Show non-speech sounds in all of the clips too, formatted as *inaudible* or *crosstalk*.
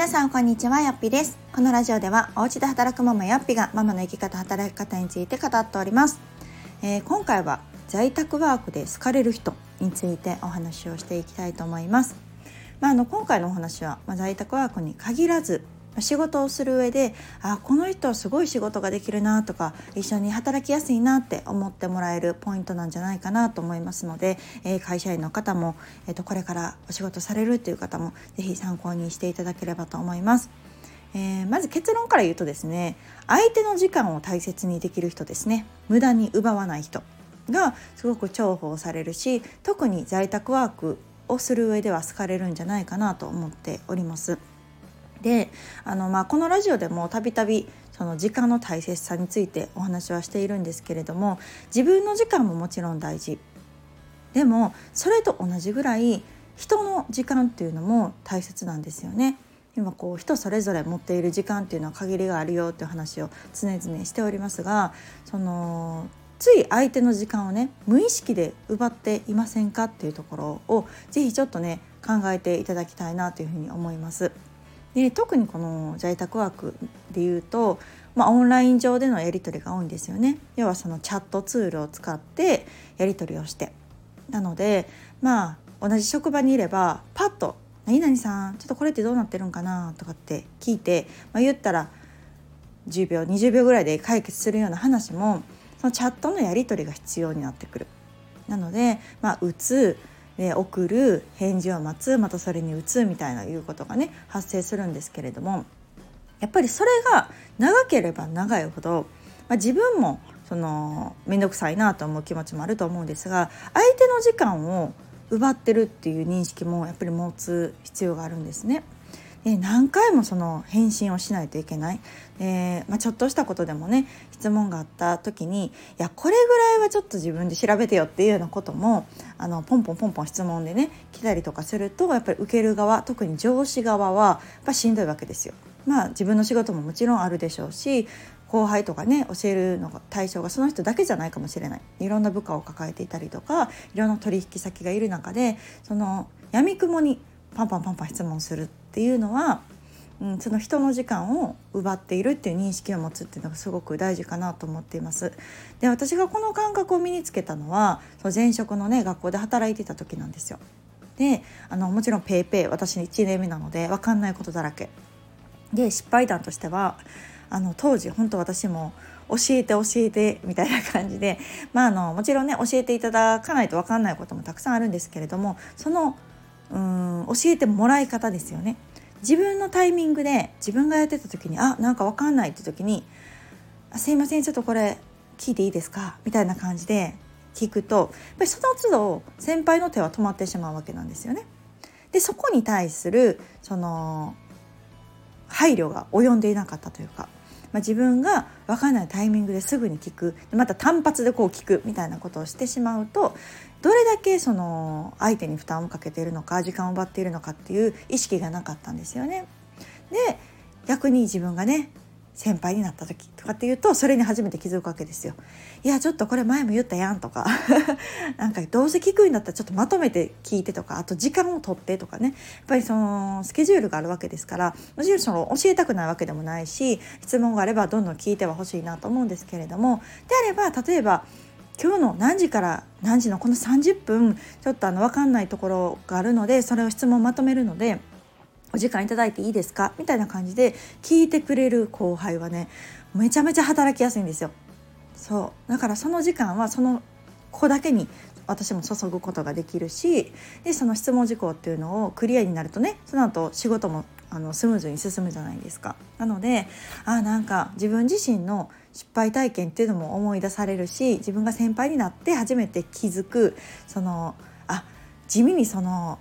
皆さんこんにちはよっぴです。このラジオではお家で働くママよっぴがママの生き方働き方について語っております、えー、今回は在宅ワークで好かれる人についてお話をしていきたいと思います。まあ、あの今回のお話は、まあ、在宅ワークに限らず仕事をする上であこの人はすごい仕事ができるなとか一緒に働きやすいなって思ってもらえるポイントなんじゃないかなと思いますので、えー、会社員の方も、えー、とこれからお仕事されるという方も是非参考にしていただければと思います。えー、まず結論から言うとですね相手の時間を大切にできる人ですね無駄に奪わない人がすごく重宝されるし特に在宅ワークをする上では好かれるんじゃないかなと思っております。であの、まあ、このラジオでもたびたびその時間の大切さについてお話はしているんですけれども自分の時間ももちろん大事でもそれと同じぐらい人の時間っていうのも大切なんですよね。今こう人それぞれ持っている時間っていうのは限りがあるよっていう話を常々しておりますがそのつい相手の時間をね無意識で奪っていませんかっていうところを是非ちょっとね考えていただきたいなというふうに思います。で特にこの在宅ワークでいうと、まあ、オンライン上でのやり取りが多いんですよね。要はそのチャットツールを使ってやり取りをしてなのでまあ同じ職場にいればパッと「何々さんちょっとこれってどうなってるんかな?」とかって聞いて、まあ、言ったら10秒20秒ぐらいで解決するような話もそのチャットのやり取りが必要になってくる。なので、まあ、打つで送る返事を待つまたそれに打つみたいないうことがね発生するんですけれどもやっぱりそれが長ければ長いほど、まあ、自分もその面倒くさいなと思う気持ちもあると思うんですが相手の時間を奪ってるっていう認識もやっぱり持つ必要があるんですね。で何回もその返信をしないといけない、え、まあ、ちょっとしたことでもね質問があった時にいやこれぐらいはちょっと自分で調べてよっていうようなこともあのポンポンポンポン質問でね来たりとかするとやっぱり受ける側特に上司側はやっぱしんどいわけですよ。まあ自分の仕事ももちろんあるでしょうし後輩とかね教えるのが対象がその人だけじゃないかもしれないいろんな部下を抱えていたりとかいろんな取引先がいる中でその闇雲にパンパンパンパン質問するっていうのは、うん、その人の時間を奪っているっていう認識を持つっていうのがすごく大事かなと思っています。で私がこの感覚を身につけたのはその前職のね学校で働いてた時なんですよ。であのもちろん PayPay 私1年目なので分かんないことだらけ。で失敗談としてはあの当時本当私も教えて教えてみたいな感じで、まあ、あのもちろんね教えていただかないと分かんないこともたくさんあるんですけれどもそのうん教えてもらい方ですよね自分のタイミングで自分がやってた時にあなんか分かんないって時に「すいませんちょっとこれ聞いていいですか?」みたいな感じで聞くとやっぱりその都度先輩の手は止まってしまうわけなんですよね。でそこに対するその配慮が及んでいなかったというかまあ、自分が分かんないタイミングですぐに聞くまた単発でこう聞くみたいなことをしてしまうとどれだけその相手に負担をかけているのか時間を奪っているのかっていう意識がなかったんですよね。で逆に自分がね先輩になった時とかっていうとそれに初めて気づくわけですよ。いやちょっとこれ前も言ったやんとか *laughs* なんかどうせ聞くんだったらちょっとまとめて聞いてとかあと時間を取ってとかねやっぱりそのスケジュールがあるわけですからもちろんその教えたくないわけでもないし質問があればどんどん聞いてはほしいなと思うんですけれどもであれば例えば今日の何時から何時のこの30分ちょっとあの分かんないところがあるのでそれを質問まとめるのでお時間いただいていいですか？みたいな感じで聞いてくれる後輩はねめちゃめちゃ働きやすいんですよ。そう。だからその時間はその子だけに私も注ぐことができるしでその質問事項っていうのをクリアになるとねその後仕事もあのスムーズに進むじゃないですか。なのであなんか自分自身の失敗体験っていうのも思い出されるし自分が先輩になって初めて気づくそのあ地味にその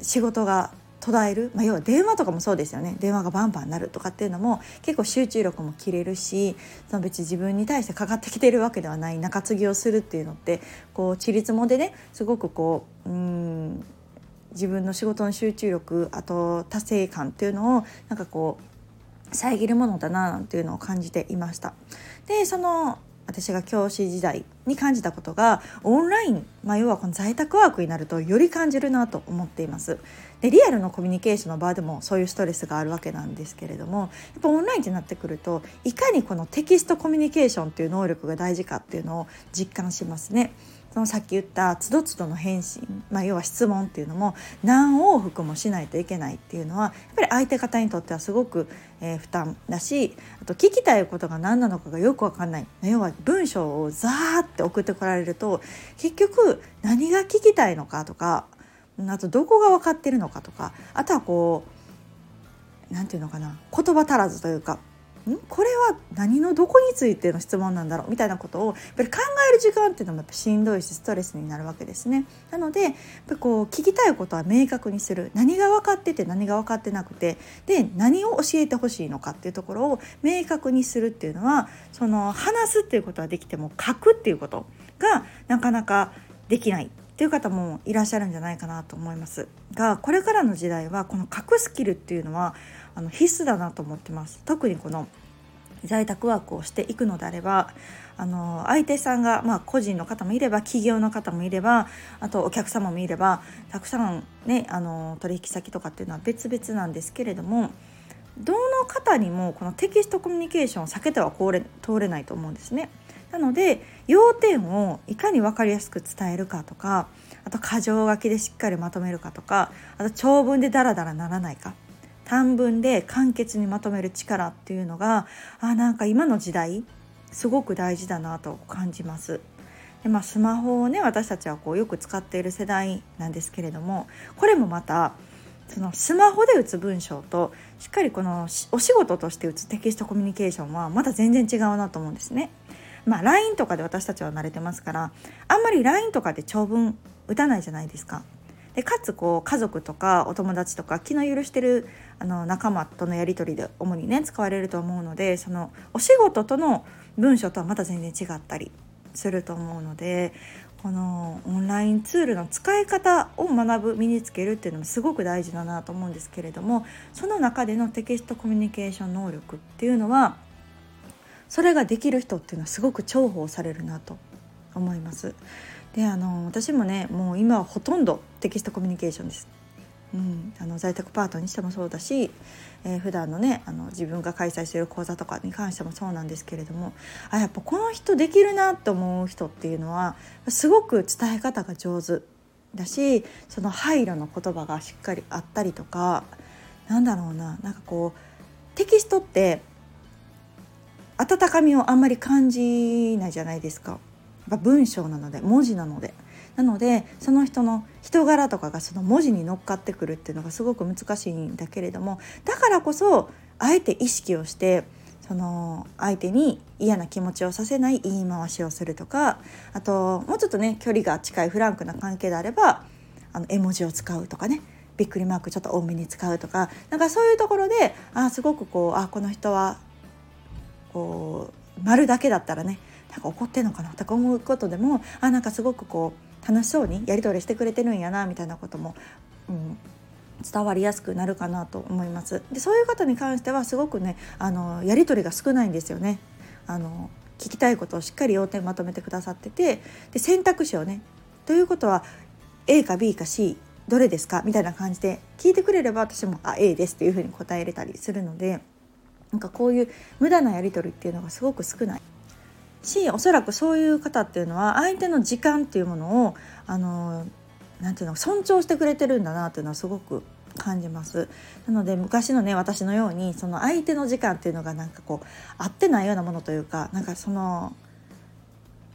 仕事が途絶える、まあ、要は電話とかもそうですよね電話がバンバンなるとかっていうのも結構集中力も切れるしその別に自分に対してかかってきてるわけではない中継ぎをするっていうのってこうちりつもでねすごくこううん自分の仕事の集中力あと達成感っていうのをなんかこう遮るものだななんていうのを感じていました。でその私が教師時代に感じたことがオンライン、まあ、要はこの在宅ワークになるとより感じるなと思っています。でリアルのコミュニケーションの場でもそういうストレスがあるわけなんですけれどもやっぱオンラインってなってくるといかにこのテキストコミュニケーションっていう能力が大事かっていうのを実感しますね。そのさっき言ったつどつどの返信、まあ、要は質問っていうのも何往復もしないといけないっていうのはやっぱり相手方にとってはすごく、えー、負担だしあと聞きたいことが何なのかがよく分かんない要は文章をザーって送ってこられると結局何が聞きたいのかとかあとどこが分かってるのかとかあとはこう何て言うのかな言葉足らずというかん？これは何のどこについての質問なんだろう？みたいなことをやっぱり考える時間っていうのもやっぱしんどいしストレスになるわけですね。なのでやっぱこう聞きたいことは明確にする。何が分かってて何が分かってなくて。で何を教えてほしいのかっていうところを明確にするっていうのはその話すっていうことはできても書くっていうことがなかなかできない。っていう方もいらっしゃるんじゃないかなと思いますがこれからの時代はこの書くスキルっていうのはあの必須だなと思ってます特にこの在宅ワークをしていくのであればあの相手さんが、まあ、個人の方もいれば企業の方もいればあとお客様もいればたくさん、ね、あの取引先とかっていうのは別々なんですけれどもどの方にもこのテキストコミュニケーションを避けては通れ通れないと思うんですね。なので要点をいかに分かりやすく伝えるかとかあと箇条書きでしっかりまとめるかとかあと長文でダラダラならないか短文で簡潔にまとめる力っていうのがあなんか今の時代すごく大事だなと感じます。でまあ、スマホをね私たちはこうよく使っている世代なんですけれどもこれもまたそのスマホで打つ文章としっかりこのお仕事として打つテキストコミュニケーションはまた全然違うなと思うんですね。まあ、LINE とかで私たちは慣れてますからあんまり LINE とかで長文打たないじゃないですか。でかつこう家族とかお友達とか気の許してるあの仲間とのやり取りで主にね使われると思うのでそのお仕事との文章とはまた全然違ったりすると思うのでこのオンラインツールの使い方を学ぶ身につけるっていうのもすごく大事だなと思うんですけれどもその中でのテキストコミュニケーション能力っていうのはそれができる人っていうのはすごく重宝されるなと思います。であの私もねもう今はほとんどテキストコミュニケーションです。うん、あの在宅パートにしてもそうだし、えー、普段のねあの自分が開催している講座とかに関してもそうなんですけれどもあやっぱこの人できるなって思う人っていうのはすごく伝え方が上手だしその配慮の言葉がしっかりあったりとかなんだろうななんかこうテキストって温かみをあんまり感じないじゃないですか。文章なので文字なのでなのでその人の人柄とかがその文字に乗っかってくるっていうのがすごく難しいんだけれどもだからこそあえて意識をしてその相手に嫌な気持ちをさせない言い回しをするとかあともうちょっとね距離が近いフランクな関係であればあの絵文字を使うとかねびっくりマークちょっと多めに使うとかなんかそういうところであすごくこうあこの人はこう丸だけだったらねなんか怒ってんのかな？とか思うことでもあなんかすごくこう楽しそうにやり取りしてくれてるんやなみたいなことも、うん、伝わりやすくなるかなと思います。でそういう方に関してはすごくねあのやり取りが少ないんですよね。あの聞きたいことをしっかり要点まとめてくださっててで選択肢をねということは A か B か C どれですか？みたいな感じで聞いてくれれば私も「あ A です」っていうふうに答えれたりするのでなんかこういう無駄なやり取りっていうのがすごく少ない。しおそらくそういう方っていうのは相手の時間っていうものをあのなていうの尊重してくれてるんだなっていうのはすごく感じます。なので昔のね私のようにその相手の時間っていうのがなんかこう合ってないようなものというかなんかその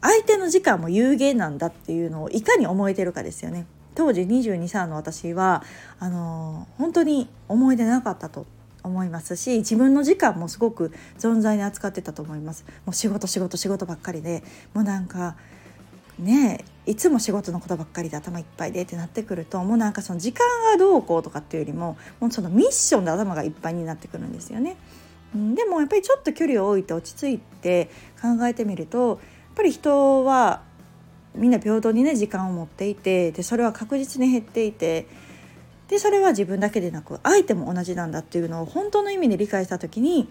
相手の時間も有限なんだっていうのをいかに思えてるかですよね。当時22歳の私はあの本当に思い出なかったと。思いますし自分の時間もすごく存在に扱ってたと思いますもう仕事仕事仕事ばっかりでもうなんかねいつも仕事のことばっかりで頭いっぱいでってなってくるともうなんかその時間がどうこうとかっていうよりももうそのミッションで頭がいっぱいになってくるんですよね。でもやっぱりちょっと距離を置いて落ち着いて考えてみるとやっぱり人はみんな平等にね時間を持っていてでそれは確実に減っていてでそれは自分だけでなく相手も同じなんだっていうのを本当の意味で理解した時に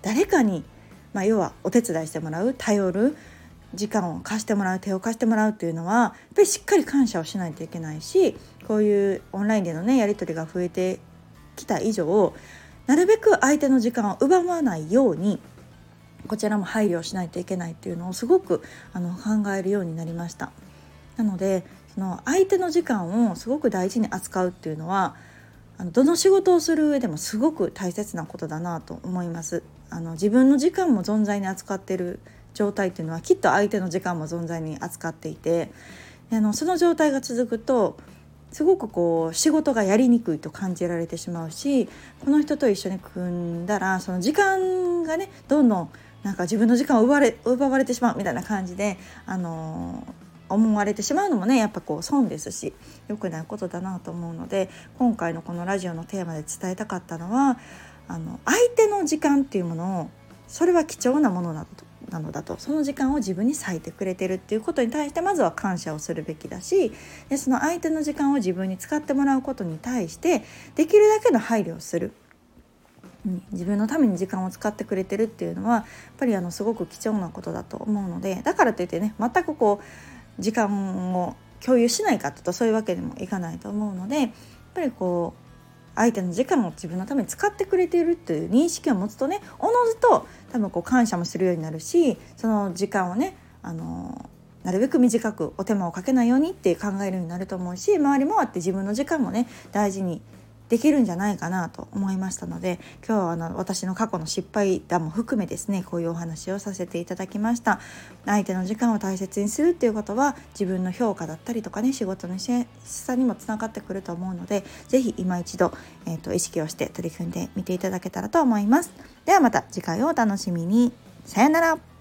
誰かに、まあ、要はお手伝いしてもらう頼る時間を貸してもらう手を貸してもらうっていうのはやっぱりしっかり感謝をしないといけないしこういうオンラインでのねやり取りが増えてきた以上なるべく相手の時間を奪わないようにこちらも配慮をしないといけないっていうのをすごくあの考えるようになりました。なのでその相手の時間をすごく大事に扱うっていうのはあのどの仕事をする上でもすごく大切なことだなと思います。あの自分の時間も存在に扱ってる状態っていうのはきっと相手の時間も存在に扱っていてあのその状態が続くとすごくこう仕事がやりにくいと感じられてしまうしこの人と一緒に組んだらその時間がねどんどんなんか自分の時間を奪われ奪われてしまうみたいな感じで、あの思われてしまうのもねやっぱこう損ですし良くないことだなと思うので今回のこのラジオのテーマで伝えたかったのはあの相手の時間っていうものをそれは貴重なものだとなのだとその時間を自分に割いてくれてるっていうことに対してまずは感謝をするべきだしでその相手の時間を自分に使ってもらうことに対してできるだけの配慮をする。自分のために時間を使ってくれてるっていうのはやっぱりあのすごく貴重なことだと思うのでだからといってね全くこう時間を共有しないかとそういうわけでもいかないと思うのでやっぱりこう相手の時間を自分のために使ってくれているっていう認識を持つとねおのずと多分こう感謝もするようになるしその時間をねあのなるべく短くお手間をかけないようにって考えるようになると思うし周り回って自分の時間もね大事にできるんじゃないかなと思いましたので今日はあの私の過去の失敗談も含めですねこういうお話をさせていただきました。相手の時間を大切にするっていうことは自分の評価だったりとかね仕事のしさにもつながってくると思うので是非今一度、えーと、意識をして取り組んでみていただけたらと思います。ではまた次回をお楽しみに。さよなら。